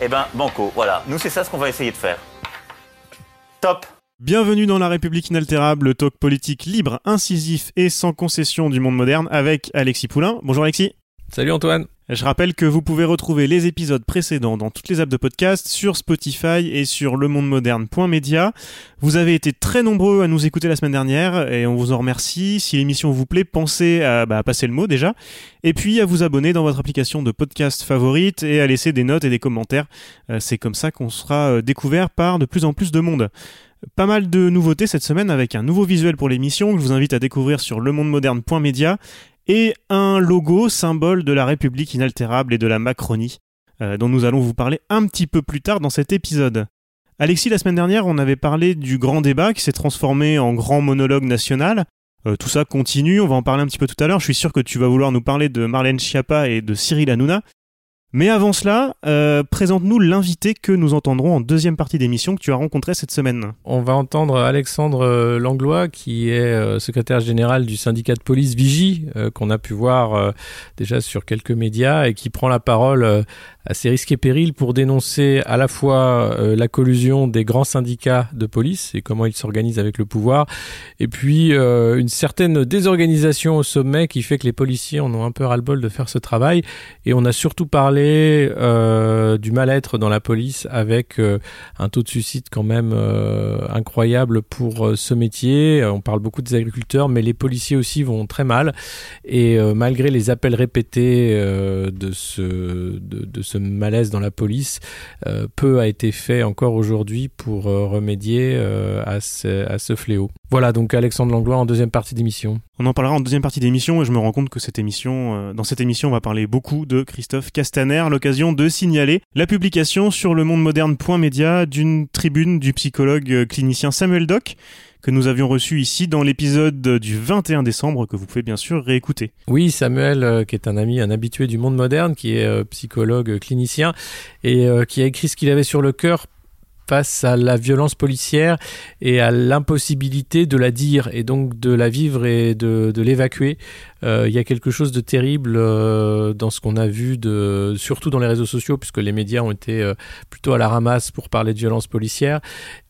Eh ben, banco, voilà. Nous, c'est ça ce qu'on va essayer de faire. Top Bienvenue dans La République inaltérable, le talk politique libre, incisif et sans concession du monde moderne avec Alexis Poulain. Bonjour Alexis. Salut Antoine. Je rappelle que vous pouvez retrouver les épisodes précédents dans toutes les apps de podcast, sur Spotify et sur lemondemoderne.media. Vous avez été très nombreux à nous écouter la semaine dernière et on vous en remercie. Si l'émission vous plaît, pensez à, bah, passer le mot déjà. Et puis à vous abonner dans votre application de podcast favorite et à laisser des notes et des commentaires. Euh, c'est comme ça qu'on sera euh, découvert par de plus en plus de monde. Pas mal de nouveautés cette semaine avec un nouveau visuel pour l'émission que je vous invite à découvrir sur lemondemoderne.media et un logo symbole de la République inaltérable et de la Macronie, euh, dont nous allons vous parler un petit peu plus tard dans cet épisode. Alexis, la semaine dernière, on avait parlé du grand débat qui s'est transformé en grand monologue national. Euh, tout ça continue, on va en parler un petit peu tout à l'heure. Je suis sûr que tu vas vouloir nous parler de Marlène Schiappa et de Cyril Hanouna. Mais avant cela, euh, présente-nous l'invité que nous entendrons en deuxième partie d'émission que tu as rencontré cette semaine. On va entendre Alexandre euh, Langlois, qui est euh, secrétaire général du syndicat de police Vigie, qu'on a pu voir déjà sur quelques médias, et qui prend la parole risques et périls pour dénoncer à la fois la collusion des grands syndicats de police et comment ils s'organisent avec le pouvoir, et puis une certaine désorganisation au sommet qui fait que les policiers en ont un peu ras-le-bol de faire ce travail. Et on a surtout parlé euh, du mal-être dans la police avec euh, un taux de suicide quand même euh, incroyable pour ce métier. On parle beaucoup des agriculteurs, mais les policiers aussi vont très mal. Et malgré les appels répétés de, ce, de, ce malaise dans la police, peu a été fait encore aujourd'hui pour remédier à ce, à ce fléau. Voilà donc Alexandre Langlois en deuxième partie d'émission. On en parlera en deuxième partie d'émission et je me rends compte que cette émission, dans cette émission, on va parler beaucoup de Christophe Castaner l'occasion de signaler la publication sur le monde moderne.media d'une tribune du psychologue euh, clinicien Samuel Doc que nous avions reçu ici dans l'épisode du 21 décembre que vous pouvez bien sûr réécouter. Oui, Samuel, euh, qui est un ami, un habitué du monde moderne, qui est euh, psychologue clinicien et qui a écrit ce qu'il avait sur le cœur face à la violence policière et à l'impossibilité de la dire et donc de la vivre et de, de l'évacuer. Euh, il y a quelque chose de terrible euh, dans ce qu'on a vu, surtout dans les réseaux sociaux, puisque les médias ont été euh, plutôt à la ramasse pour parler de violence policière.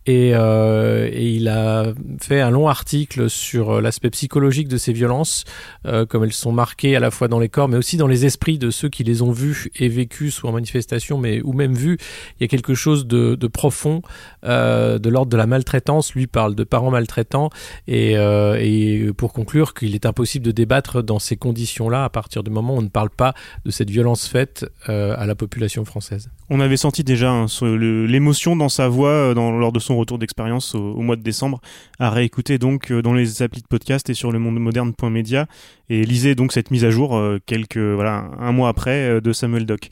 Et, euh, il a fait un long article sur l'aspect psychologique de ces violences, euh, comme elles sont marquées à la fois dans les corps, mais aussi dans les esprits de ceux qui les ont vues et vécues, soit en manifestation, mais ou même vues. Il y a quelque chose de, profond, euh, de l'ordre de la maltraitance. Lui parle de parents maltraitants, euh, et pour conclure qu'il est impossible de débattre dans ces conditions-là à partir du moment où on ne parle pas de cette violence faite euh, à la population française. On avait senti déjà hein, l'émotion dans sa voix euh, lors de son retour d'expérience au, mois de décembre, à réécouter donc euh, dans les applis de podcast et sur le monde moderne.media et lisez donc cette mise à jour quelques voilà un mois après de Samuel Doc.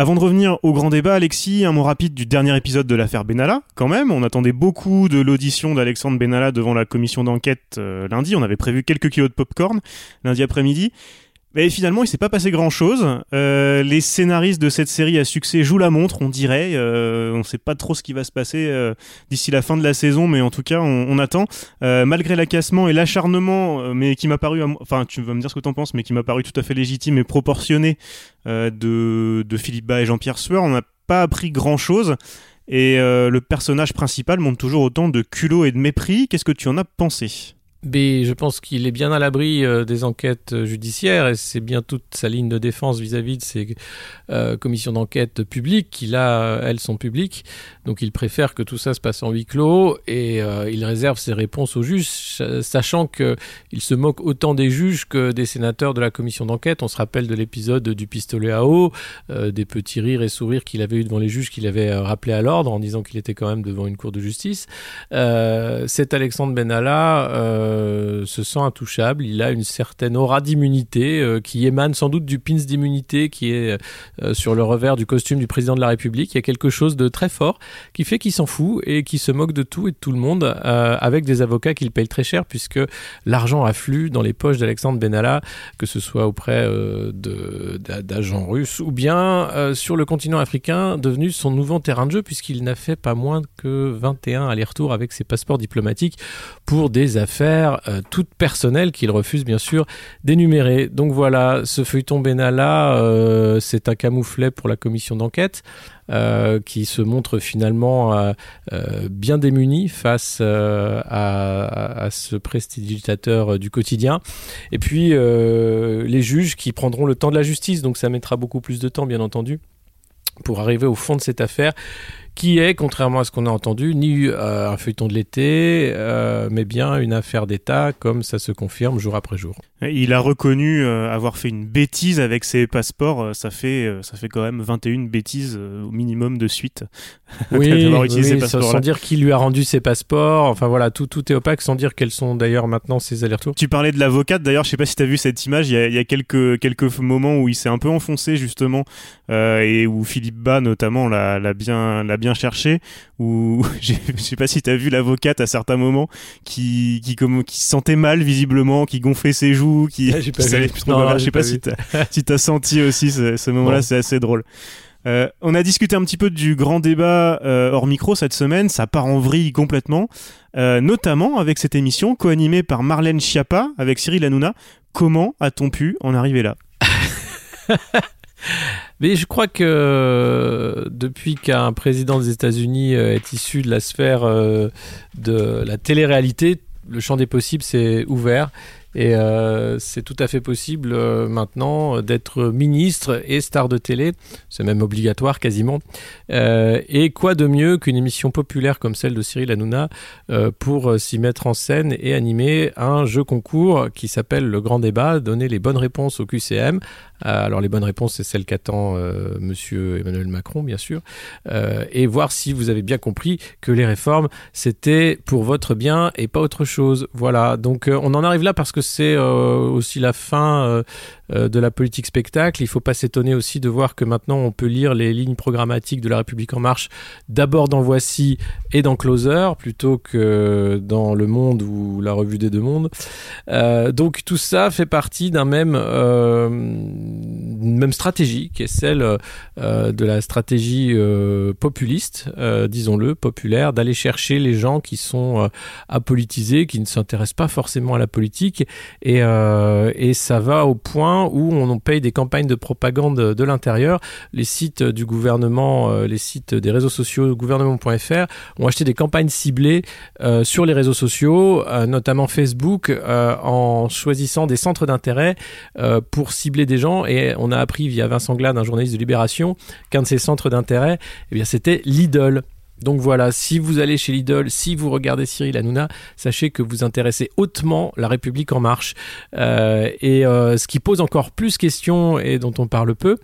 Avant de revenir au grand débat, Alexis, un mot rapide du dernier épisode de l'affaire Benalla, quand même. On attendait beaucoup de l'audition d'Alexandre Benalla devant la commission d'enquête lundi. On avait prévu quelques kilos de popcorn lundi après-midi. Mais finalement, il s'est pas passé grand chose. Euh, les scénaristes de cette série à succès jouent la montre, on dirait. Euh, on sait pas trop ce qui va se passer euh, d'ici la fin de la saison, mais en tout cas, on, attend. Malgré l'accassement et l'acharnement, mais qui m'a paru, enfin, tu vas me dire ce que t'en penses, mais qui m'a paru tout à fait légitime et proportionné de, Philippe Bas et Jean-Pierre Sueur, on n'a pas appris grand chose. Et le personnage principal montre toujours autant de culot et de mépris. Qu'est-ce que tu en as pensé? Mais je pense qu'il est bien à l'abri euh, des enquêtes euh, judiciaires et c'est bien toute sa ligne de défense vis-à-vis de ces euh, commissions d'enquête publiques qui là, elles sont publiques. Donc il préfère que tout ça se passe en huis clos et il réserve ses réponses aux juges, sachant qu'il se moque autant des juges que des sénateurs de la commission d'enquête. On se rappelle de l'épisode du pistolet à eau, des petits rires et sourires qu'il avait eu devant les juges qu'il avait rappelé à l'ordre en disant qu'il était quand même devant une cour de justice. cet Alexandre Benalla euh, se sent intouchable. Il a une certaine aura d'immunité euh, qui émane sans doute du pins d'immunité qui est euh, sur le revers du costume du président de la République. Il y a quelque chose de très fort qui fait qu'il s'en fout et qui se moque de tout et de tout le monde avec des avocats qu'il paye très cher puisque l'argent afflue dans les poches d'Alexandre Benalla, que ce soit auprès d'agents russes ou bien sur le continent africain devenu son nouveau terrain de jeu puisqu'il n'a fait pas moins que 21 allers-retours avec ses passeports diplomatiques pour des affaires euh, toutes personnelles qu'il refuse bien sûr d'énumérer. Donc voilà, ce feuilleton Benalla, euh, c'est un camouflet pour la commission d'enquête. Euh, qui se montre finalement bien démuni face à, ce prestidigitateur du quotidien. Et puis les juges qui prendront le temps de la justice, donc ça mettra beaucoup plus de temps bien entendu pour arriver au fond de cette affaire qui est, contrairement à ce qu'on a entendu, ni euh, un feuilleton de l'été, euh, mais bien une affaire d'État, comme ça se confirme jour après jour. Il a reconnu euh, avoir fait une bêtise avec ses passeports. ça fait, ça fait quand même 21 bêtises au minimum de suite. Oui, oui sans dire qui lui a rendu ses passeports. Enfin voilà, tout, tout est opaque, sans dire quels sont d'ailleurs maintenant ses allers-retours. Tu parlais de l'avocate. D'ailleurs, je sais pas si tu as vu cette image. Il y a, il y a quelques, quelques moments où il s'est un peu enfoncé justement et où Philippe Bas notamment l'a bien, l'a bien cherché ou je sais pas si tu as vu l'avocate à certains moments qui qui comme qui se sentait mal visiblement qui gonflait ses joues qui, ah, qui savait plus trop je sais pas, si tu as senti aussi ce, moment-là c'est assez drôle. Euh, on a discuté un petit peu du grand débat euh, hors micro cette semaine, ça part en vrille complètement, euh, notamment avec cette émission co-animée par Marlène Schiappa avec Cyril Hanouna. Comment a-t-on pu en arriver là? Mais je crois que euh, depuis qu'un président des États-Unis euh, est issu de la sphère euh, de la télé-réalité, le champ des possibles s'est ouvert et c'est tout à fait possible maintenant d'être ministre et star de télé, c'est même obligatoire quasiment. Et quoi de mieux qu'une émission populaire comme celle de Cyril Hanouna pour s'y mettre en scène et animer un jeu concours qui s'appelle Le Grand Débat, donner les bonnes réponses au QCM. Alors les bonnes réponses, c'est celles qu'attend Monsieur Emmanuel Macron, bien sûr, et voir si vous avez bien compris que les réformes, c'était pour votre bien et pas autre chose. Voilà, donc on en arrive là parce que c'est euh, aussi la fin euh, euh, de la politique spectacle. Il ne faut pas s'étonner aussi de voir que maintenant on peut lire les lignes programmatiques de la République en marche d'abord dans Voici et dans Closer plutôt que dans Le Monde ou la Revue des Deux Mondes. donc tout ça fait partie d'un même même stratégie qui est celle de la stratégie populiste, disons-le, populaire, d'aller chercher les gens qui sont apolitisés, qui ne s'intéressent pas forcément à la politique euh, et ça va au point où on paye des campagnes de propagande de l'intérieur. Les sites du gouvernement, euh, les sites des réseaux sociaux gouvernement.fr ont acheté des campagnes ciblées euh, sur les réseaux sociaux, notamment Facebook, en choisissant des centres d'intérêt pour cibler des gens. Et on a appris via Vincent Glade, un journaliste de Libération, qu'un de ces centres d'intérêt, eh c'était Lidl. Donc voilà, si vous allez chez Lidl, si vous regardez Cyril Hanouna, sachez que vous intéressez hautement la République en marche. Euh, et euh, ce qui pose encore plus question et dont on parle peu,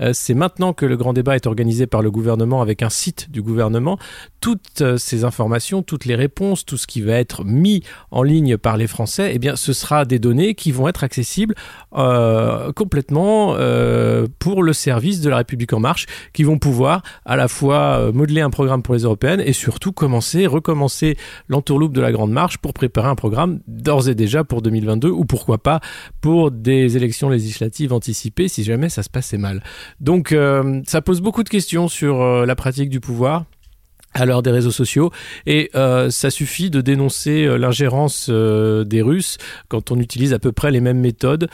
euh, c'est maintenant que le grand débat est organisé par le gouvernement avec un site du gouvernement, toutes ces informations, toutes les réponses, tout ce qui va être mis en ligne par les Français, eh bien ce sera des données qui vont être accessibles complètement pour le service de la République en marche, qui vont pouvoir à la fois modeler un programme pour européennes et surtout commencer, recommencer l'entourloupe de la Grande Marche pour préparer un programme d'ores et déjà pour 2022 ou pourquoi pas pour des élections législatives anticipées si jamais ça se passait mal. Donc euh, ça pose beaucoup de questions sur euh, la pratique du pouvoir à l'heure des réseaux sociaux et euh, ça suffit de dénoncer l'ingérence des Russes quand on utilise à peu près les mêmes méthodes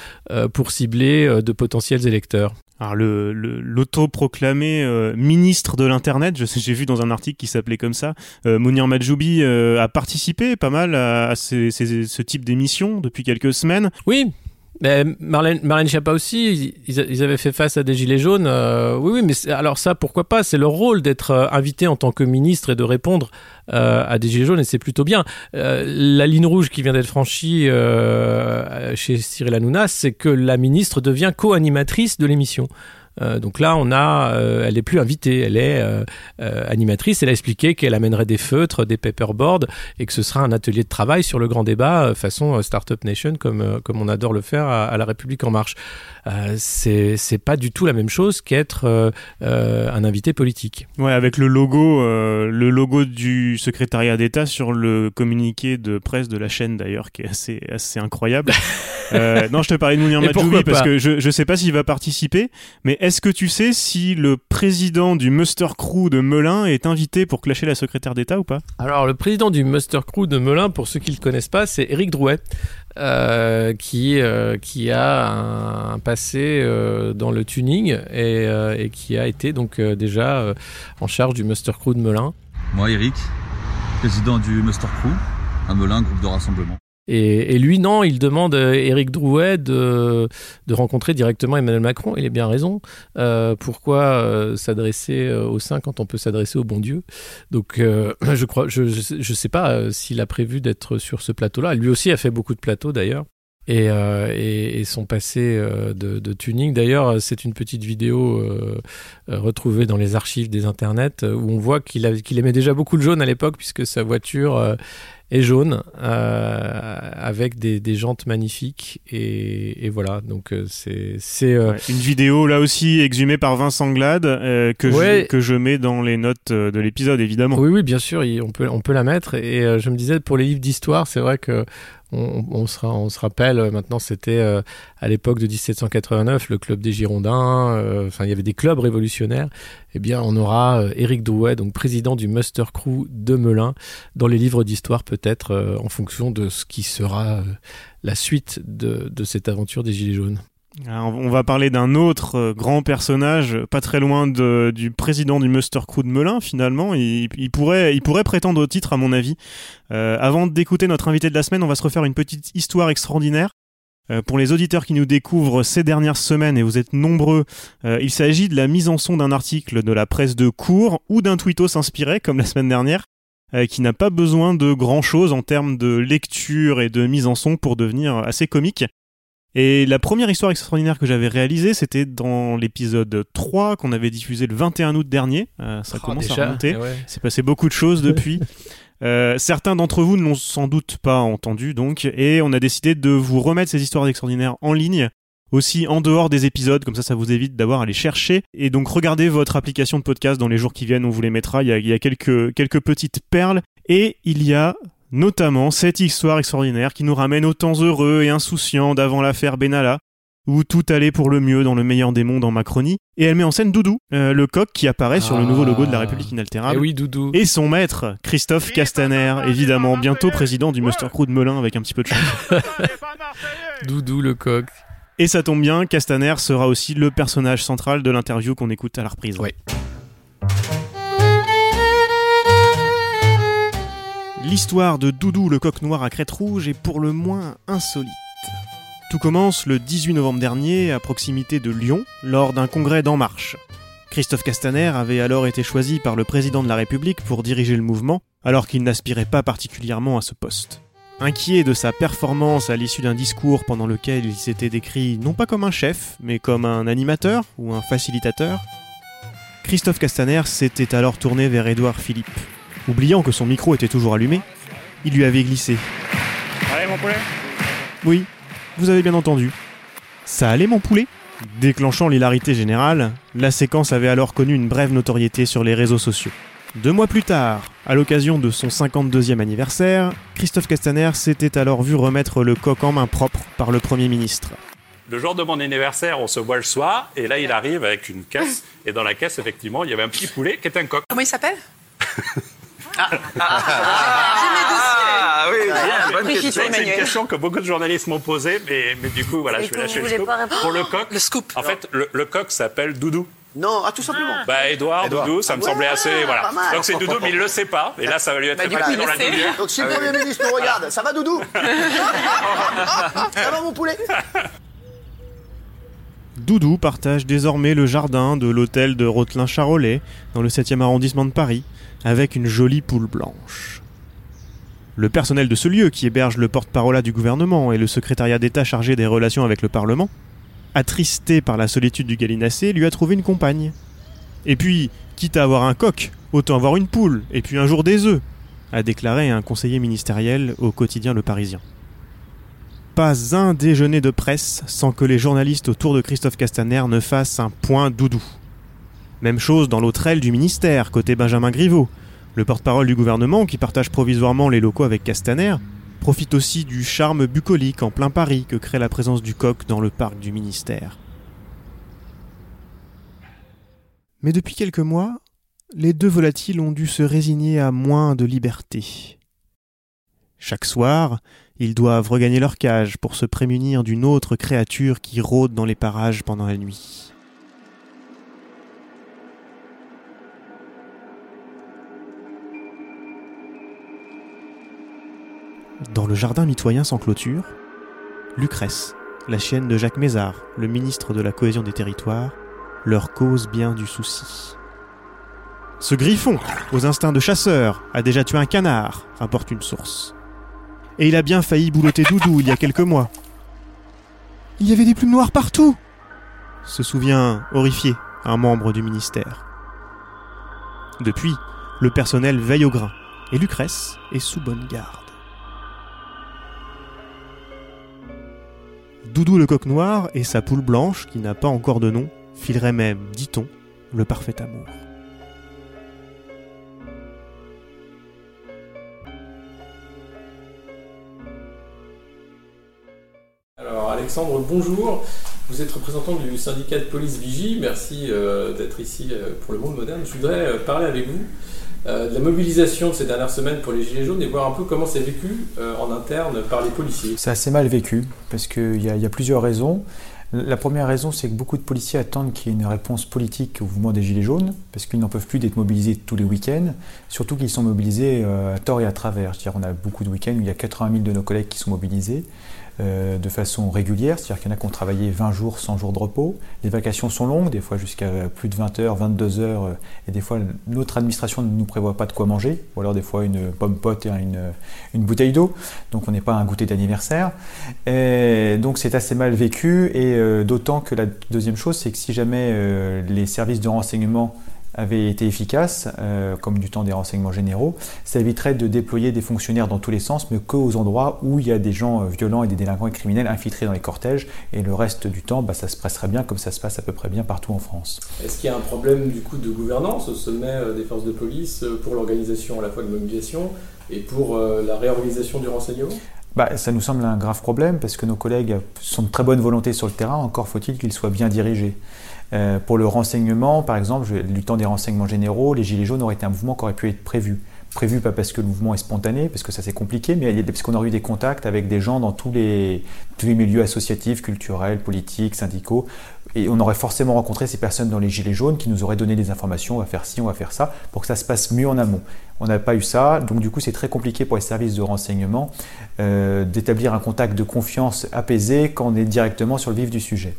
pour cibler de potentiels électeurs. Alors le l'autoproclamé euh, ministre de l'internet, je j'ai vu dans un article qui s'appelait comme ça, euh, Mounir Majoubi euh, a participé pas mal à, ce type d'émission depuis quelques semaines. Oui, Marlène, Marlène Schiappa aussi, ils, avaient fait face à des gilets jaunes. oui, oui, mais alors ça, pourquoi pas? C'est leur rôle d'être invité en tant que ministre et de répondre euh, à des gilets jaunes et c'est plutôt bien. Euh, la ligne rouge qui vient d'être franchie euh, chez Cyril Hanouna, c'est que la ministre devient co-animatrice de l'émission. Euh, donc là, on a, euh, elle est plus invitée, elle est euh, animatrice. Elle a expliqué qu'elle amènerait des feutres, des paperboards et que ce sera un atelier de travail sur le grand débat façon Startup Nation comme comme on adore le faire à, à la République en marche. C'est pas du tout la même chose qu'être un invité politique. Ouais, avec le logo, le logo du secrétariat d'État sur le communiqué de presse de la chaîne d'ailleurs, qui est assez, assez incroyable. Non, je te parlais de Mounir pourquoi parce que je, je sais pas s'il va participer, mais est-ce que tu sais si le président du Muster Crew de Melun est invité pour clasher la secrétaire d'État ou pas? Alors, le président du Muster Crew de Melun, pour ceux qui ne le connaissent pas, c'est Éric Drouet, euh, qui, euh, qui a un, un passé euh, dans le tuning et, euh, et qui a été donc euh, déjà euh, en charge du Muster Crew de Melun. Moi, Eric, président du Muster Crew, à Melun, groupe de rassemblement. Et, lui, non, il demande à Éric Drouet de, rencontrer directement Emmanuel Macron. Il a bien raison. Euh, pourquoi euh, s'adresser euh, au sein quand on peut s'adresser au bon Dieu? Donc, je crois, je, je sais pas s'il a prévu d'être sur ce plateau-là. Lui aussi a fait beaucoup de plateaux d'ailleurs. Et, euh, et, et son passé euh, de, de tuning. D'ailleurs, c'est une petite vidéo euh, retrouvée dans les archives des internets où on voit qu'il aimait déjà beaucoup le jaune à l'époque puisque sa voiture est jaune avec des, des jantes magnifiques et, et voilà. Donc c'est Ouais, Une vidéo là aussi exhumée par Vincent Glade que, Ouais. je, que je mets dans les notes de l'épisode évidemment. Oui, oui, bien sûr, il- on peut, on peut la mettre. Et je me disais, pour les livres d'histoire, c'est vrai que on, on, se, on se rappelle, euh, maintenant c'était euh, à l'époque de 1789, le club des Girondins, euh, enfin il y avait des clubs révolutionnaires. Eh bien, on aura euh, Éric Drouet, donc président du Muster Crew de Melun, dans les livres d'histoire peut-être, en fonction de ce qui sera la suite de cette aventure des Gilets jaunes. Alors, on va parler d'un autre euh, grand personnage, pas très loin de- du président du Muster Crew de Melun, finalement. Il, pourrait, prétendre au titre, à mon avis. Euh, avant d'écouter notre invité de la semaine, on va se refaire une petite histoire extraordinaire. Euh, pour les auditeurs qui nous découvrent ces dernières semaines, et vous êtes nombreux, il s'agit de la mise en son d'un article de la presse de cours ou d'un tweetos inspiré, comme la semaine dernière, qui n'a pas besoin de grand chose en termes de lecture et de mise en son pour devenir assez comique. Et la première histoire extraordinaire que j'avais réalisée, c'était dans l'épisode 3 qu'on avait diffusé le 21 août dernier. Euh, ça Oh, commence déjà, à remonter. eh ouais. C'est passé beaucoup de choses depuis. Euh, certains d'entre vous ne l'ont sans doute pas entendu donc, et on a décidé de vous remettre ces histoires extraordinaires en ligne, aussi en dehors des épisodes, comme ça ça vous évite d'avoir à les chercher. Et donc regardez votre application de podcast dans les jours qui viennent, on vous les mettra, il y a, il y a quelques, quelques petites perles, et il y a notamment cette histoire extraordinaire qui nous ramène aux temps heureux et insouciants d'avant l'affaire Benalla, où tout allait pour le mieux dans le meilleur des mondes en Macronie, et elle met en scène Doudou, euh, le coq qui apparaît sur le nouveau logo de la République Eh inaltérable. oui, Doudou. Et son maître, Christophe Castaner, évidemment, bientôt président du Muster Crew de Melun avec un petit peu de chance. Doudou le coq. Et ça tombe bien, Castaner sera aussi le personnage central de l'interview qu'on écoute à la reprise. Ouais. L'histoire de Doudou le coq noir à crête rouge est pour le moins insolite. Tout commence le 18 novembre dernier à proximité de Lyon lors d'un congrès d'En Marche. Christophe Castaner avait alors été choisi par le président de la République pour diriger le mouvement, alors qu'il n'aspirait pas particulièrement à ce poste. Inquiet de sa performance à l'issue d'un discours pendant lequel il s'était décrit non pas comme un chef, mais comme un animateur ou un facilitateur, Christophe Castaner s'était alors tourné vers Édouard Philippe. Oubliant que son micro était toujours allumé, il lui avait glissé. Allez, mon poulet Oui, vous avez bien entendu. Ça allait mon poulet? Déclenchant l'hilarité générale, la séquence avait alors connu une brève notoriété sur les réseaux sociaux. Deux mois plus tard, à l'occasion de son 52e anniversaire, Christophe Castaner s'était alors vu remettre le coq en main propre par le Premier ministre. Le jour de mon anniversaire, on se voit le soir, et là, il arrive avec une caisse, et dans la caisse, effectivement, il y avait un petit poulet qui est un coq. Comment il s'appelle? Ah oui, bonne Oui, question. C'est une question que beaucoup de journalistes m'ont posée, mais, mais du coup, voilà, Et je vais lâcher le scoop. Pour le coq, Le scoop. en fait, le, le coq s'appelle Doudou. Non, ah, tout simplement. Bah, Edouard, Édouard. Doudou, ça me Ouais, semblait assez. Voilà. Donc c'est Doudou, mais il le sait pas. Et là, ça va lui être Bah, dans la lumière. Donc si le Premier ministre nous regarde, ça va Doudou? Ça va mon poulet? Doudou partage désormais le jardin de l'hôtel de Rotelin-Charolais, dans le 7e arrondissement de Paris, avec une jolie poule blanche. Le personnel de ce lieu, qui héberge le porte-parole du gouvernement et le secrétariat d'État chargé des relations avec le Parlement, attristé par la solitude du gallinacé, lui a trouvé une compagne. Et puis, quitte à avoir un coq, autant avoir une poule, et puis un jour des œufs, a déclaré un conseiller ministériel au quotidien Le Parisien. Pas un déjeuner de presse sans que les journalistes autour de Christophe Castaner ne fassent un point doudou. Même chose dans l'autre du ministère, côté Benjamin Griveaux. Le porte-parole du gouvernement, qui partage provisoirement les locaux avec Castaner, profite aussi du charme bucolique en plein Paris que crée la présence du coq dans le parc du ministère. Mais depuis quelques mois, les deux volatiles ont dû se résigner à moins de liberté. Chaque soir, ils doivent regagner leur cage pour se prémunir d'une autre créature qui rôde dans les parages pendant la nuit. Dans le jardin mitoyen sans clôture, Lucrèce, la chienne de Jacques Mézard, le ministre de la cohésion des territoires, leur cause bien du souci. Ce griffon, aux instincts de chasseur, a déjà tué un canard, rapporte une source. Et il a bien failli boulotter Doudou il y a quelques mois. Il y avait des plumes noires partout se souvient, horrifié, un membre du ministère. Depuis, le personnel veille au grain, et Lucrèce est sous bonne garde. Doudou le coq noir et sa poule blanche, qui n'a pas encore de nom, fileraient même, dit-on, le parfait amour. Alexandre, bonjour. Vous êtes représentant du syndicat de police Vigie. Merci euh, d'être ici euh, pour le monde moderne. Je voudrais euh, parler avec vous de la mobilisation ces dernières semaines pour les Gilets jaunes et voir un peu comment c'est vécu en interne par les policiers. C'est assez mal vécu parce qu'il y, a- plusieurs raisons. La première raison, c'est que beaucoup de policiers attendent qu'il y ait une réponse politique au mouvement des Gilets jaunes, parce qu'ils n'en peuvent plus d'être mobilisés tous les week-ends, surtout qu'ils sont mobilisés à tort et à travers. Qu'on a beaucoup de week-ends où il y a 80 000 de nos collègues qui sont mobilisés euh, de façon régulière, c'est-à-dire qu'il y en a qui ont travaillé 20 jours, 100 jours de repos. Les vacations sont longues, des fois jusqu'à plus de 20 heures, 22 heures, euh, et des fois notre administration ne nous prévoit pas de quoi manger, ou alors des fois une pomme pote et une, une bouteille d'eau, donc on n'est pas un goûter d'anniversaire. Et donc c'est assez mal vécu, et euh, d'autant que la deuxième chose, c'est que si jamais les services de renseignement avaient été efficaces, euh, comme du temps des renseignements généraux, ça éviterait de déployer des fonctionnaires dans tous les sens, mais qu'aux endroits où il y a des gens euh, violents et des délinquants et criminels infiltrés dans les cortèges, et le reste du temps, bah, ça se passerait bien comme ça se passe à peu près bien partout en France. Est-ce qu'il y a un problème du coup de gouvernance au sommet euh, des forces de police pour l'organisation à la fois de mobilisation et pour la réorganisation du renseignement? Bah, ça nous semble un grave problème parce que nos collègues sont de très bonne volonté sur le terrain, encore faut-il qu'ils soient bien dirigés. Euh, pour le renseignement, par exemple, du temps des renseignements généraux, les Gilets jaunes auraient été un mouvement qui aurait pu être prévu. Prévu pas parce que le mouvement est spontané, parce que ça c'est compliqué, mais parce qu'on aurait eu des contacts avec des gens dans tous les milieux associatifs, culturels, politiques, syndicaux, et on aurait forcément rencontré ces personnes dans les Gilets jaunes qui nous auraient donné des informations, on va faire ci, on va faire ça, pour que ça se passe mieux en amont. On n'a pas eu ça, donc du coup c'est très compliqué pour les services de renseignement euh, d'établir un contact de confiance apaisé quand on est directement sur le vif du sujet.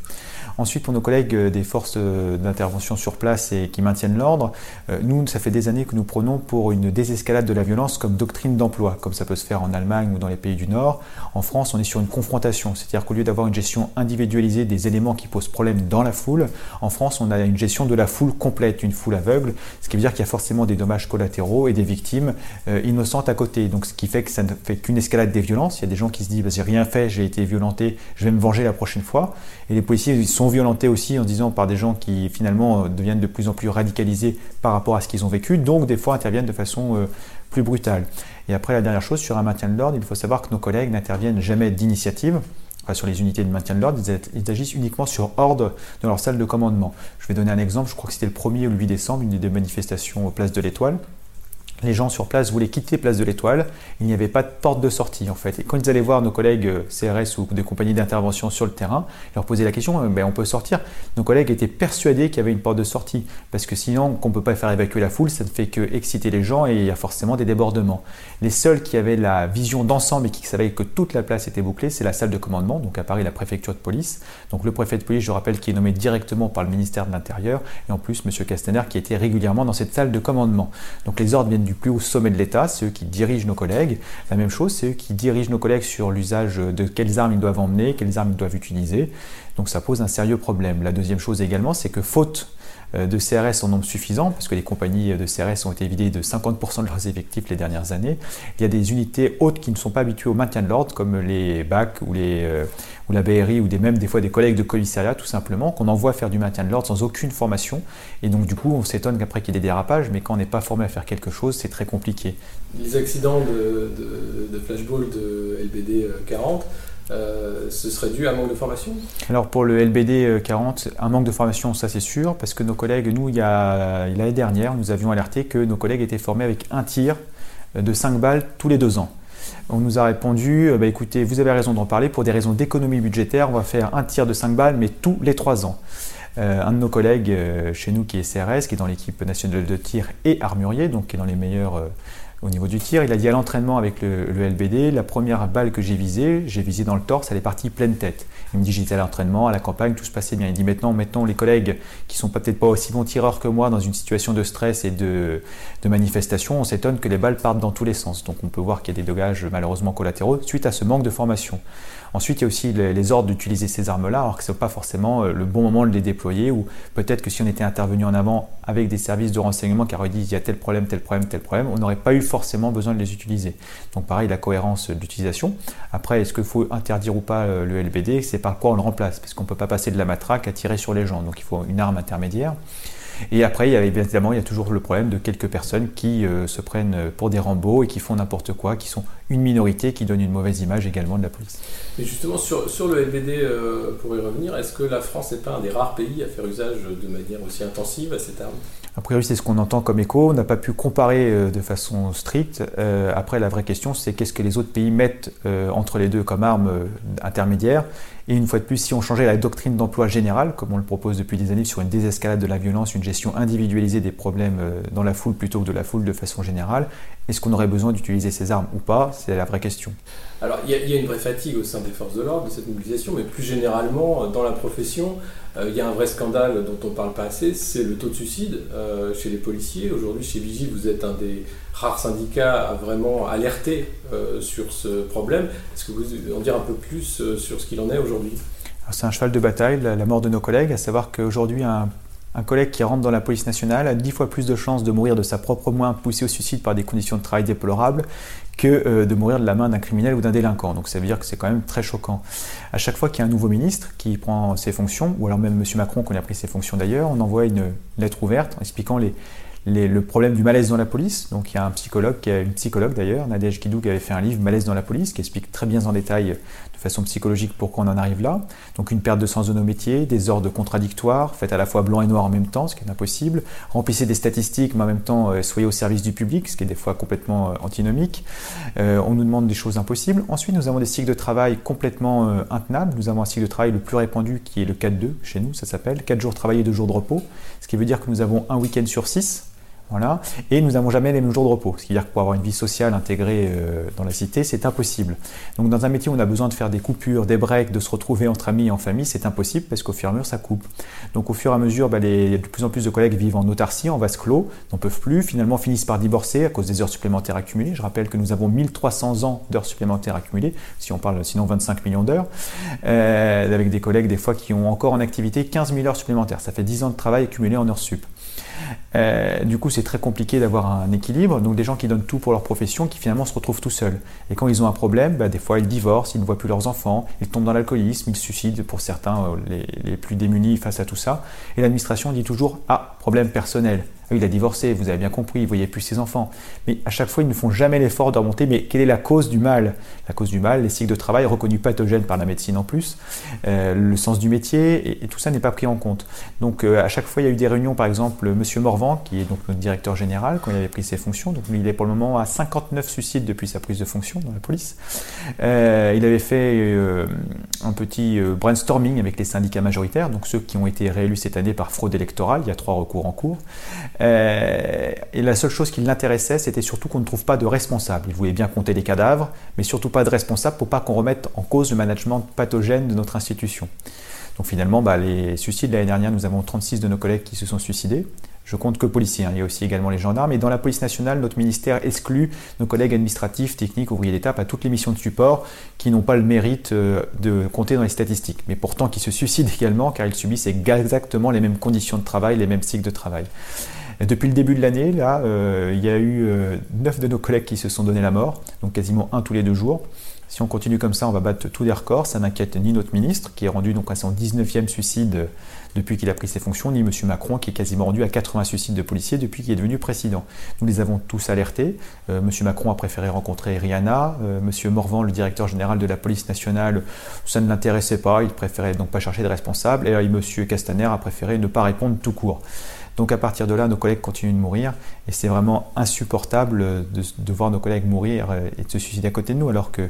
Ensuite, pour nos collègues euh, des forces euh, d'intervention sur place et qui maintiennent l'ordre, euh, nous, ça fait des années que nous prenons pour une désescalade de la violence comme doctrine d'emploi, comme ça peut se faire en Allemagne ou dans les pays du Nord. En France, on est sur une confrontation, c'est-à-dire qu'au lieu d'avoir une gestion individualisée des éléments qui posent problème dans la foule, en France, on a une gestion de la foule complète, une foule aveugle, ce qui veut dire qu'il y a forcément des dommages collatéraux et des victimes innocentes à côté. Donc, ce qui fait que ça ne fait qu'une escalade des violences. Il y a des gens qui se disent, bah, j'ai rien fait, j'ai été violenté, je vais me venger la prochaine fois. Et les policiers sont violentés aussi en disant par des gens qui finalement euh, deviennent de plus en plus radicalisés par rapport à ce qu'ils ont vécu, donc des fois interviennent de façon euh, plus brutale. Et après, la dernière chose, sur un maintien de l'ordre, il faut savoir que nos collègues n'interviennent jamais d'initiative. Sur les unités de maintien de l'ordre, ils, agissent uniquement sur ordre de leur salle de commandement. Je vais donner un exemple, je crois que c'était le 1er ou le 8 décembre, une des manifestations au Place de l'Étoile les gens sur place voulaient quitter Place de l'Étoile, il n'y avait pas de porte de sortie en fait. Et quand ils allaient voir nos collègues euh, CRS ou des compagnies d'intervention sur le terrain, leur posaient la question, euh, ben, on peut sortir Nos collègues étaient persuadés qu'il y avait une porte de sortie, parce que sinon, qu'on ne peut pas faire évacuer la foule, ça ne fait que exciter les gens et il y a forcément des débordements. Les seuls qui avaient la vision d'ensemble et qui savaient que toute la place était bouclée, c'est la salle de commandement, donc à Paris la préfecture de police. Donc le préfet de police, je rappelle, qui est nommé directement par le ministère de l'Intérieur, et en plus M. Castaner qui était régulièrement dans cette salle de commandement. Donc les ordres viennent du plus haut sommet de l'État, c'est eux qui dirigent nos collègues. La même chose, c'est eux qui dirigent nos collègues sur l'usage de quelles armes ils doivent emmener, quelles armes ils doivent utiliser. Donc ça pose un sérieux problème. La deuxième chose également, c'est que faute de CRS en nombre suffisant, parce que les compagnies de CRS ont été vidées de 50% de leurs effectifs les dernières années. Il y a des unités hautes qui ne sont pas habituées au maintien de l'ordre, comme les BAC ou, les, euh, ou la BRI, ou même des fois des collègues de commissariat, tout simplement, qu'on envoie faire du maintien de l'ordre sans aucune formation. Et donc, du coup, on s'étonne qu'après qu'il y ait des dérapages, mais quand on n'est pas formé à faire quelque chose, c'est très compliqué. Les accidents de, de, de flashball de LBD 40, euh, ce serait dû à un manque de formation Alors pour le LBD 40, un manque de formation, ça c'est sûr, parce que nos collègues, nous, il y a l'année dernière, nous avions alerté que nos collègues étaient formés avec un tir de 5 balles tous les deux ans. On nous a répondu, bah, écoutez, vous avez raison d'en parler, pour des raisons d'économie budgétaire, on va faire un tir de 5 balles, mais tous les 3 ans. Euh, un de nos collègues euh, chez nous qui est CRS, qui est dans l'équipe nationale de tir et armurier, donc qui est dans les meilleurs au niveau du tir. Il a dit à l'entraînement avec le, LBD, la première balle que j'ai visée, j'ai visé dans le torse, elle est partie pleine tête. Il me dit j'étais à la campagne, tout se passait bien. Il dit maintenant, mettons les collègues qui sont peut-être pas aussi bons tireurs que moi dans une situation de stress et de, manifestation, on s'étonne que les balles partent dans tous les sens. Donc on peut voir qu'il y a des dommages malheureusement collatéraux suite à ce manque de formation. Ensuite, il y a aussi les, ordres d'utiliser ces armes-là, alors que ce n'est pas forcément euh, le bon moment de les déployer, ou peut-être que si on était intervenu en avant avec des services de renseignement qui auraient dit il y a tel problème, tel problème, tel problème, on n'aurait pas eu forcément besoin de les utiliser. Donc pareil, la cohérence d'utilisation. Après, est-ce qu'il faut interdire ou pas euh, le LBD C'est par quoi on le remplace, parce qu'on ne peut pas passer de la matraque à tirer sur les gens, donc il faut une arme intermédiaire. Et après, il y a, évidemment, il y a toujours le problème de quelques personnes qui euh, se prennent pour des Rambo et qui font n'importe quoi, qui sont une minorité qui donne une mauvaise image également de la police. Mais justement, sur, sur le LBD, euh, pour y revenir, est-ce que la France n'est pas un des rares pays à faire usage de manière aussi intensive à cette arme? A priori, c'est ce qu'on entend comme écho. On n'a pas pu comparer euh, de façon stricte. après, la vraie question, c'est qu'est-ce que les autres pays mettent entre les deux comme arme intermédiaire? Et une fois de plus, si on changeait la doctrine d'emploi générale, comme on le propose depuis des années sur une désescalade de la violence, une gestion individualisée des problèmes euh, dans la foule plutôt que de la foule de façon générale, est-ce qu'on aurait besoin d'utiliser ces armes ou pas? C'est la vraie question. Alors, il y, a une vraie fatigue au sein des forces de l'ordre de cette mobilisation, mais plus généralement, dans la profession, euh, il y a un vrai scandale dont on ne parle pas assez, c'est le taux de suicide euh, chez les policiers. Aujourd'hui, chez Vigie, vous êtes un des rares syndicats à vraiment alerter euh, sur ce problème. Est-ce que vous en dire un peu plus sur ce qu'il en est aujourd'hui? C'est un cheval de bataille, la, mort de nos collègues, à savoir qu'aujourd'hui, un, un, collègue qui rentre dans la police nationale a dix fois plus de chances de mourir de sa propre main poussé au suicide par des conditions de travail déplorables que euh, de mourir de la main d'un criminel ou d'un délinquant. Donc ça veut dire que c'est quand même très choquant. À chaque fois qu'il y a un nouveau ministre qui prend ses fonctions, ou alors même M. Macron qui a pris ses fonctions d'ailleurs, on envoie une lettre ouverte expliquant les, le problème du malaise dans la police. Donc il y a un psychologue, qui a une psychologue d'ailleurs, Nadège Guidou, qui avait fait un livre Malaise dans la police, qui explique très bien en détail façon psychologique pourquoi on en arrive là. Donc une perte de sens de nos métiers, des ordres contradictoires, faites à la fois blanc et noir en même temps, ce qui est impossible. Remplissez des statistiques, mais en même temps euh, soyez au service du public, ce qui est des fois complètement euh, antinomique. Euh, on nous demande des choses impossibles. Ensuite, nous avons des cycles de travail complètement intenables. Nous avons un cycle de travail le plus répandu qui est le 4-2 chez nous, ça s'appelle 4 jours travaillés, 2 jours de repos, ce qui veut dire que nous avons un week-end sur 6 voilà. Et nous n'avons jamais les mêmes jours de repos. Ce qui veut dire que pour avoir une vie sociale intégrée euh, dans la cité, c'est impossible. Donc dans un métier où on a besoin de faire des coupures, des breaks, de se retrouver entre amis et en famille, c'est impossible parce qu'au fur et à mesure, ça coupe. Donc au fur et à mesure, bah, les, de plus en plus de collègues vivent en autarcie, en vase clos, n'en peuvent plus, finalement finissent par divorcer à cause des heures supplémentaires accumulées. Je rappelle que nous avons 1300 ans d'heures supplémentaires accumulées, si on parle sinon 25 millions d'heures, euh, avec des collègues des fois qui ont encore en activité 15 000 heures supplémentaires. Ça fait 10 ans de travail accumulé en heures sup. Euh, du coup, c'est très compliqué d'avoir un équilibre. Donc, des gens qui donnent tout pour leur profession, qui finalement se retrouvent tout seuls. Et quand ils ont un problème, bah, des fois ils divorcent, ils ne voient plus leurs enfants, ils tombent dans l'alcoolisme, ils suicident pour certains, euh, les, plus démunis face à tout ça. Et l'administration dit toujours Ah, problème personnel. Il a divorcé, vous avez bien compris, il ne voyait plus ses enfants. Mais à chaque fois, ils ne font jamais l'effort de remonter. Mais quelle est la cause du mal? La cause du mal, les cycles de travail reconnus pathogènes par la médecine en plus, euh, le sens du métier, et, tout ça n'est pas pris en compte. Donc à chaque fois, il y a eu des réunions, par exemple, M. Morvan, qui est donc notre directeur général, quand il avait pris ses fonctions, donc il est pour le moment à 59 suicides depuis sa prise de fonction dans la police. Euh, il avait fait euh, un petit brainstorming avec les syndicats majoritaires, donc ceux qui ont été réélus cette année par fraude électorale, il y a trois recours en cours. Et la seule chose qui l'intéressait, c'était surtout qu'on ne trouve pas de responsable. Il voulait bien compter les cadavres, mais surtout pas de responsable pour pas qu'on remette en cause le management pathogène de notre institution. Donc finalement, bah, les suicides l'année dernière, nous avons 36 de nos collègues qui se sont suicidés. Je compte que policiers, hein. il y a aussi également les gendarmes. Et dans la police nationale, notre ministère exclut nos collègues administratifs, techniques, ouvriers d'étape à toutes les missions de support qui n'ont pas le mérite euh, de compter dans les statistiques, mais pourtant qui se suicident également car ils subissent exactement les mêmes conditions de travail, les mêmes cycles de travail. Depuis le début de l'année, euh, il y a eu neuf de nos collègues qui se sont donné la mort, donc quasiment un tous les deux jours. Si on continue comme ça, on va battre tous les records. Ça n'inquiète ni notre ministre, qui est rendu donc à son 19e suicide depuis qu'il a pris ses fonctions, ni M. Macron, qui est quasiment rendu à 80 suicides de policiers depuis qu'il est devenu président. Nous les avons tous alertés. Euh, M. Macron a préféré rencontrer Rihanna. Euh, M. Morvan, le directeur général de la police nationale, ça ne l'intéressait pas. Il préférait donc pas chercher de responsable. Et M. Castaner a préféré ne pas répondre tout court. Donc à partir de là, nos collègues continuent de mourir et c'est vraiment insupportable de, de, voir nos collègues mourir et de se suicider à côté de nous alors que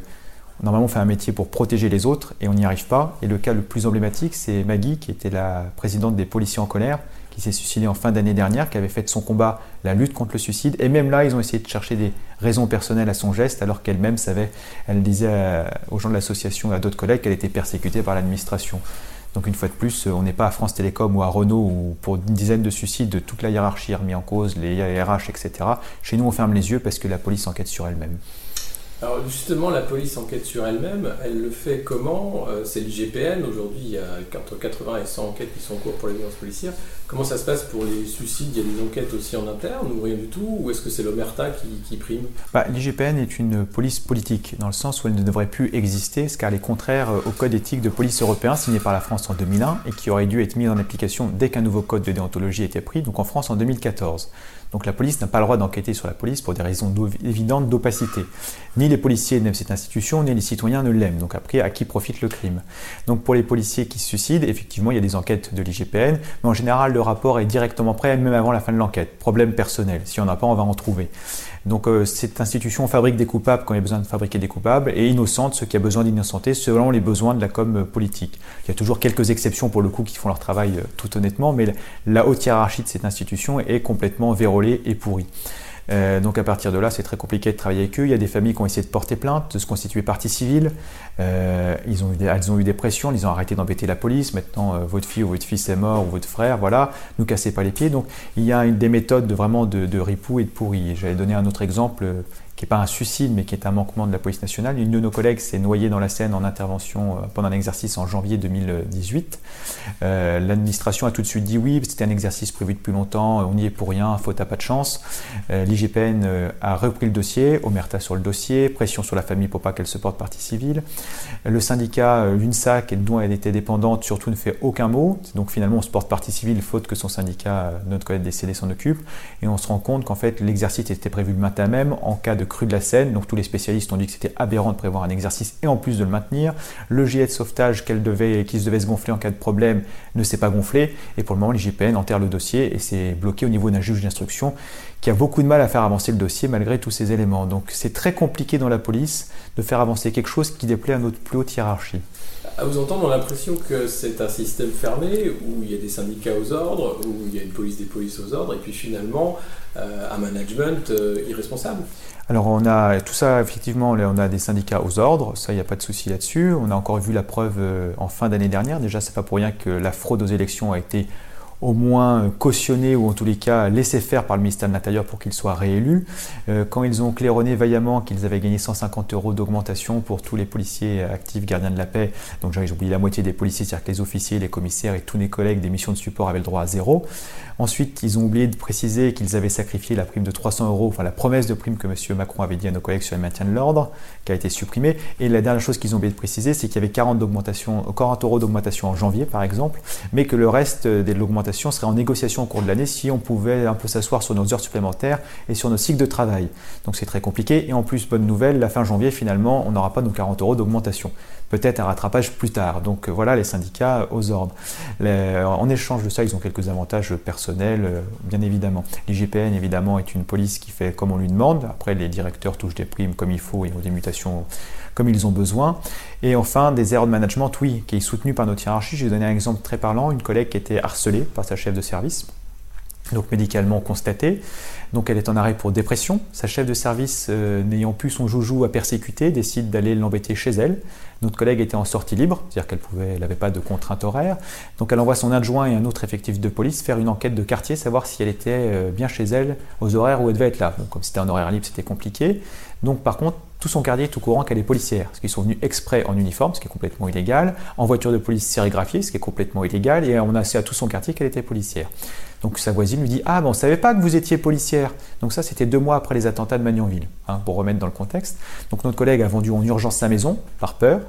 Normalement, on fait un métier pour protéger les autres et on n'y arrive pas. Et le cas le plus emblématique, c'est Maggie, qui était la présidente des policiers en colère, qui s'est suicidée en fin d'année dernière, qui avait fait de son combat la lutte contre le suicide. Et même là, ils ont essayé de chercher des raisons personnelles à son geste, alors qu'elle-même savait, elle disait aux gens de l'association et à d'autres collègues qu'elle était persécutée par l'administration. Donc une fois de plus, on n'est pas à France Télécom ou à Renault où pour une dizaine de suicides, toute la hiérarchie est remise en cause, les RH, etc. Chez nous, on ferme les yeux parce que la police enquête sur elle-même. Alors justement, la police enquête sur elle-même. Elle le fait comment euh, C'est l'IGPN. Aujourd'hui, il y a entre 80 et 100 enquêtes qui sont en cours pour les violences policières. Comment ça se passe pour les suicides? Il y a des enquêtes aussi en interne ou rien du tout? Ou est-ce que c'est l'Omerta qui, prime? Bah, L'IGPN est une police politique, dans le sens où elle ne devrait plus exister, car elle est contraire au code éthique de police européen signé par la France en 2001 et qui aurait dû être mis en application dès qu'un nouveau code de déontologie était pris, donc en France en 2014. Donc la police n'a pas le droit d'enquêter sur la police pour des raisons évidentes d'opacité. Ni les policiers n'aiment cette institution, ni les citoyens ne l'aiment. Donc après, à qui profite le crime? Donc pour les policiers qui se suicident, effectivement, il y a des enquêtes de l'IGPN, mais en général, le rapport est directement prêt, même avant la fin de l'enquête. Problème personnel. Si on n'a pas, on va en trouver. Donc euh, cette institution fabrique des coupables quand il y a besoin de fabriquer des coupables et innocente ceux qui a besoin d'innocenter selon les besoins de la com politique. Il y a toujours quelques exceptions pour le coup qui font leur travail euh, tout honnêtement, mais la haute hiérarchie de cette institution est complètement vérolée et pourrie. Euh, donc à partir de là, c'est très compliqué de travailler avec eux. Il y a des familles qui ont essayé de porter plainte, de se constituer partie civile. Euh, ils ont elles ont eu des pressions, ils ont arrêté d'embêter la police. Maintenant, euh, votre fille ou votre fils est mort ou votre frère, voilà, nous cassez pas les pieds. Donc il y a des méthodes de, vraiment de ripou et de pourri. J'allais donner un autre exemple qui pas un suicide, mais qui est un manquement de la police nationale. Une de nos collègues s'est noyée dans la Seine en intervention euh, pendant un exercice en janvier 2018. Euh, l'administration a tout de suite dit oui, c'était un exercice prévu depuis longtemps, on n'y est pour rien, faute à pas de chance. Euh, L'IGPN a repris le dossier, omerta sur le dossier, pression sur la famille pour pas qu'elle se porte partie civile. Le syndicat l'UNSAC, dont elle était dépendante, surtout ne fait aucun mot. Donc finalement, on se porte partie civile, faute que son syndicat, notre collègue décédé, s'en occupe. Et on se rend compte qu'en fait, l'exercice était prévu le matin même en cas de cru de la Seine. Donc tous les spécialistes ont dit que c'était aberrant de prévoir un exercice et en plus de le maintenir. Le gilet de sauvetage qu'elle devait, qui se devait se gonfler en cas de problème ne s'est pas gonflé. Et pour le moment, l'IGPN enterre le dossier et c'est bloqué au niveau d'un juge d'instruction qui a beaucoup de mal à faire avancer le dossier malgré tous ces éléments. Donc c'est très compliqué dans la police de faire avancer quelque chose qui déplaît à notre plus haute hiérarchie. À vous entendre, on a l'impression que c'est un système fermé où il y a des syndicats aux ordres, où il y a une police des polices aux ordres, et puis finalement un management euh, irresponsable. Alors on a tout ça, effectivement, on a des syndicats aux ordres, ça il n'y a pas de souci là-dessus. On a encore vu la preuve euh, en fin d'année dernière, déjà c'est pas pour rien que la fraude aux élections a été au moins cautionné ou en tous les cas laissé faire par le ministère de l'Intérieur pour qu'il soit réélu. Euh, quand ils ont claironné vaillamment qu'ils avaient gagné 150 euros d'augmentation pour tous les policiers actifs gardiens de la paix, donc j'ai oublié la moitié des policiers, c'est-à-dire que les officiers, les commissaires et tous mes collègues des missions de support avaient le droit à zéro. Ensuite, ils ont oublié de préciser qu'ils avaient sacrifié la prime de 300 euros, enfin la promesse de prime que M. Macron avait dit à nos collègues sur le maintien de l'ordre, qui a été supprimée. Et la dernière chose qu'ils ont oublié de préciser, c'est qu'il y avait 40, 40 euros d'augmentation en janvier, par exemple, mais que le reste de l'augmentation serait en négociation au cours de l'année si on pouvait un peu s'asseoir sur nos heures supplémentaires et sur nos cycles de travail. Donc c'est très compliqué. Et en plus, bonne nouvelle, la fin janvier, finalement, on n'aura pas nos 40 euros d'augmentation peut-être un rattrapage plus tard. Donc euh, voilà les syndicats aux ordres. en échange de ça, ils ont quelques avantages personnels, euh, bien évidemment. L'IGPN, évidemment, est une police qui fait comme on lui demande. Après, les directeurs touchent des primes comme il faut et ont des mutations comme ils ont besoin. Et enfin, des erreurs de management, oui, qui est soutenu par notre hiérarchie. J'ai donné un exemple très parlant, une collègue qui était harcelée par sa chef de service donc médicalement constatée. Donc elle est en arrêt pour dépression. Sa chef de service, euh, n'ayant plus son joujou à persécuter, décide d'aller l'embêter chez elle. Notre collègue était en sortie libre, c'est-à-dire qu'elle pouvait, n'avait pas de contrainte horaire. Donc elle envoie son adjoint et un autre effectif de police faire une enquête de quartier, savoir si elle était euh, bien chez elle aux horaires où elle devait être là. Comme c'était un horaire libre, c'était compliqué. Donc par contre, tout son quartier est au courant qu'elle est policière, parce qu'ils sont venus exprès en uniforme, ce qui est complètement illégal, en voiture de police sérigraphiée, ce qui est complètement illégal, et on a assez à tout son quartier qu'elle était policière. Donc sa voisine lui dit Ah, bon, on ne savait pas que vous étiez policière. Donc ça, c'était deux mois après les attentats de Magnanville, hein, pour remettre dans le contexte. Donc notre collègue a vendu en urgence sa maison, par peur.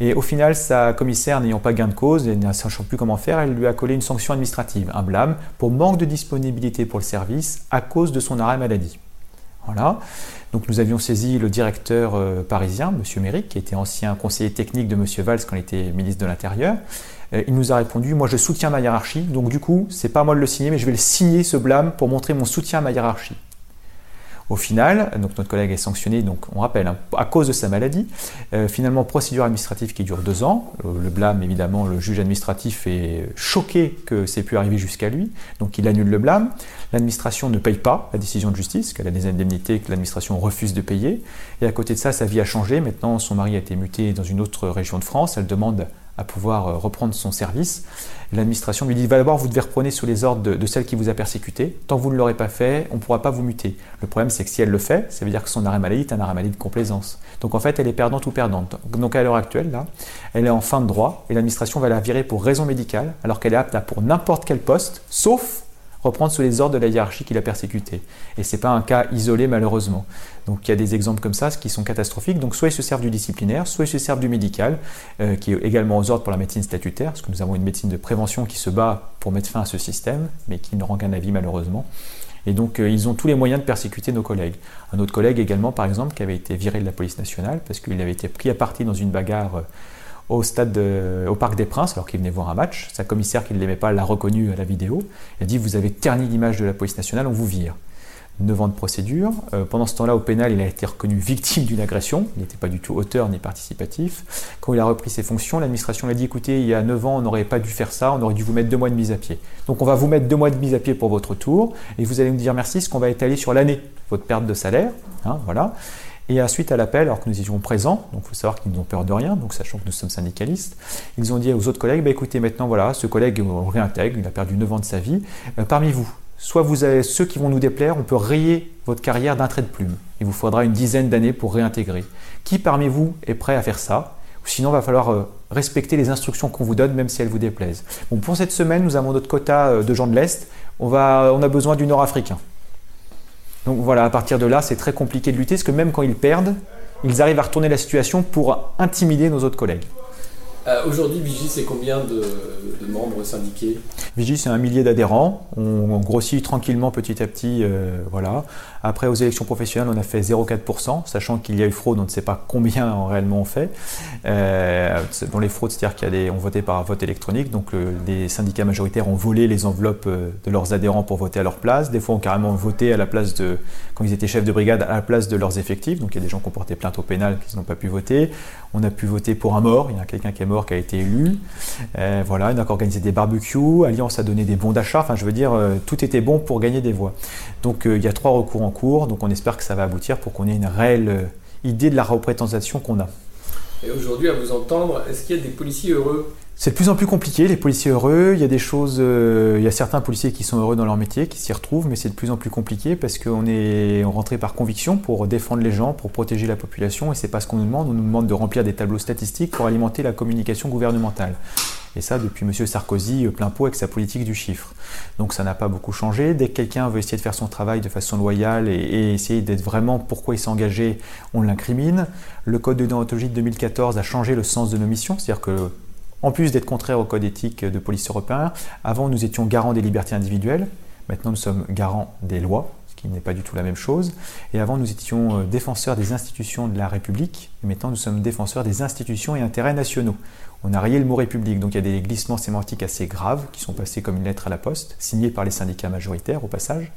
Et au final, sa commissaire, n'ayant pas gain de cause et ne sachant plus comment faire, elle lui a collé une sanction administrative, un blâme, pour manque de disponibilité pour le service à cause de son arrêt maladie. Voilà. Donc nous avions saisi le directeur euh, parisien, M. Méric, qui était ancien conseiller technique de M. Valls quand il était ministre de l'Intérieur. Euh, il nous a répondu Moi je soutiens ma hiérarchie, donc du coup, c'est pas moi de le signer, mais je vais le signer ce blâme pour montrer mon soutien à ma hiérarchie. Au final, notre collègue est sanctionné, donc on rappelle, hein, à cause de sa maladie. Euh, finalement, procédure administrative qui dure deux ans. Le, blâme, évidemment, le juge administratif est choqué que c'est pu arriver jusqu'à lui, donc il annule le blâme. L'administration ne paye pas la décision de justice, qu'elle a des indemnités que l'administration refuse de payer. Et à côté de ça, sa vie a changé. Maintenant, son mari a été muté dans une autre région de France. Elle demande à pouvoir euh, reprendre son service. L'administration lui dit d'abord vous devez reprendre sur les ordres de, celle qui vous a persécuté. Tant que vous ne l'aurez pas fait, on ne pourra pas vous muter. Le problème c'est que si elle le fait, ça veut dire que son arrêt maladie est un arrêt maladie de complaisance. Donc en fait elle est perdante ou perdante. Donc à l'heure actuelle là, elle est en fin de droit et l'administration va la virer pour raison médicale alors qu'elle est apte pour n'importe quel poste, sauf reprendre sous les ordres de la hiérarchie qui l'a persécuté. Et ce n'est pas un cas isolé malheureusement. Donc il y a des exemples comme ça qui sont catastrophiques. Donc soit ils se servent du disciplinaire, soit ils se servent du médical, euh, qui est également aux ordres pour la médecine statutaire, parce que nous avons une médecine de prévention qui se bat pour mettre fin à ce système, mais qui ne rend qu'un avis malheureusement. Et donc, euh, ils ont tous les moyens de persécuter nos collègues. Un autre collègue également, par exemple, qui avait été viré de la police nationale parce qu'il avait été pris à partie dans une bagarre euh, au, stade au Parc des Princes alors qu'il venait voir un match. Sa commissaire qui ne l'aimait pas l'a reconnu à la vidéo. Elle dit Vous avez terni l'image de la police nationale, on vous vire. 9 ans de procédure. Euh, pendant ce temps-là, au pénal, il a été reconnu victime d'une agression. Il n'était pas du tout auteur ni participatif. Quand il a repris ses fonctions, l'administration lui a dit écoutez, il y a 9 ans, on n'aurait pas dû faire ça, on aurait dû vous mettre deux mois de mise à pied. Donc on va vous mettre deux mois de mise à pied pour votre tour, et vous allez nous dire merci, ce qu'on va étaler sur l'année, votre perte de salaire. Hein, voilà. Et suite à l'appel, alors que nous étions présents, donc il faut savoir qu'ils n'ont peur de rien, donc sachant que nous sommes syndicalistes, ils ont dit aux autres collègues, bah, écoutez, maintenant voilà, ce collègue on réintègre, il a perdu 9 ans de sa vie, euh, parmi vous, soit vous avez ceux qui vont nous déplaire, on peut rayer votre carrière d'un trait de plume. Il vous faudra une dizaine d'années pour réintégrer. Qui parmi vous est prêt à faire ça? Sinon, il va falloir euh, respecter les instructions qu'on vous donne, même si elles vous déplaisent. Bon, pour cette semaine, nous avons notre quota euh, de gens de l'Est. On a besoin du Nord-Africain. Donc voilà, à partir de là, c'est très compliqué de lutter, parce que même quand ils perdent, ils arrivent à retourner la situation pour intimider nos autres collègues. Euh, aujourd'hui, Vigie, c'est combien de, membres syndiqués? Vigie, c'est un millier d'adhérents. On, grossit tranquillement petit à petit. Euh, voilà. Après, aux élections professionnelles, on a fait 0,4%, sachant qu'il y a eu fraude, on ne sait pas combien réellement on fait. Euh, dans les fraudes, c'est-à-dire qu'il y a votait par vote électronique, donc les syndicats majoritaires ont volé les enveloppes de leurs adhérents pour voter à leur place. Des fois, ont carrément voté à la place de, quand ils étaient chefs de brigade, à la place de leurs effectifs. Donc il y a des gens qui ont porté plainte au pénal qui n'ont pas pu voter. On a pu voter pour un mort. Il y a quelqu'un qui est mort qui a été élu. Euh, voilà, on a organisé des barbecues. Alliance a donné des bons d'achat. Enfin, je veux dire, euh, tout était bon pour gagner des voix. Donc euh, il y a trois recours en cours. Donc on espère que ça va aboutir pour qu'on ait une réelle idée de la représentation qu'on a. Et aujourd'hui, à vous entendre, est-ce qu'il y a des policiers heureux? C'est de plus en plus compliqué, les policiers heureux. Il y a des choses, euh, il y a certains policiers qui sont heureux dans leur métier, qui s'y retrouvent, mais c'est de plus en plus compliqué parce qu'on est rentré par conviction pour défendre les gens, pour protéger la population, et c'est pas ce qu'on nous demande. On nous demande de remplir des tableaux statistiques pour alimenter la communication gouvernementale. Et ça, depuis M. Sarkozy, euh, plein pot avec sa politique du chiffre. Donc ça n'a pas beaucoup changé. Dès que quelqu'un veut essayer de faire son travail de façon loyale et, essayer d'être vraiment pourquoi il s'est engagé, on l'incrimine. Le code de déontologie de 2014 a changé le sens de nos missions, c'est-à-dire que en plus d'être contraire au code éthique de police européen, avant nous étions garants des libertés individuelles, maintenant nous sommes garants des lois, ce qui n'est pas du tout la même chose. Et avant nous étions euh, défenseurs des institutions de la République, maintenant nous sommes défenseurs des institutions et intérêts nationaux. On a rayé le mot République, donc il y a des glissements sémantiques assez graves qui sont passés comme une lettre à la poste, signés par les syndicats majoritaires au passage.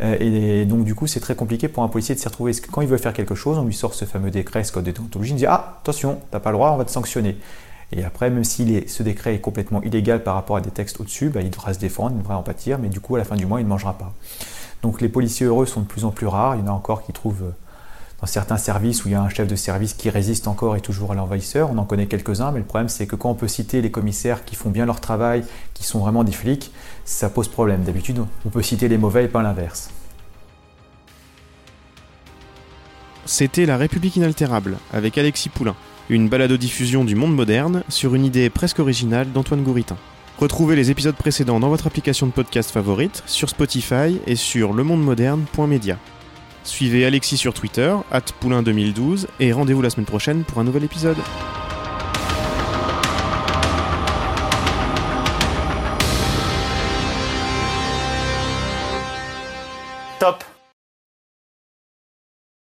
Euh, et donc du coup c'est très compliqué pour un policier de s'y retrouver. Quand il veut faire quelque chose, on lui sort ce fameux décret, ce code de déontologie, il dit Ah, attention, t'as pas le droit, on va te sanctionner. Et après, même si ce décret est complètement illégal par rapport à des textes au-dessus, bah, il devra se défendre, il devra en pâtir, mais du coup, à la fin du mois, il ne mangera pas. Donc les policiers heureux sont de plus en plus rares. Il y en a encore qui trouvent euh, dans certains services où il y a un chef de service qui résiste encore et toujours à l'envahisseur. On en connaît quelques-uns, mais le problème c'est que quand on peut citer les commissaires qui font bien leur travail, qui sont vraiment des flics, ça pose problème. D'habitude, on peut citer les mauvais et pas l'inverse. C'était La République inaltérable avec Alexis Poulain, une balado-diffusion du monde moderne sur une idée presque originale d'Antoine Gouritin. Retrouvez les épisodes précédents dans votre application de podcast favorite, sur Spotify et sur lemondemoderne.media. Suivez Alexis sur Twitter, poulain2012, et rendez-vous la semaine prochaine pour un nouvel épisode. Top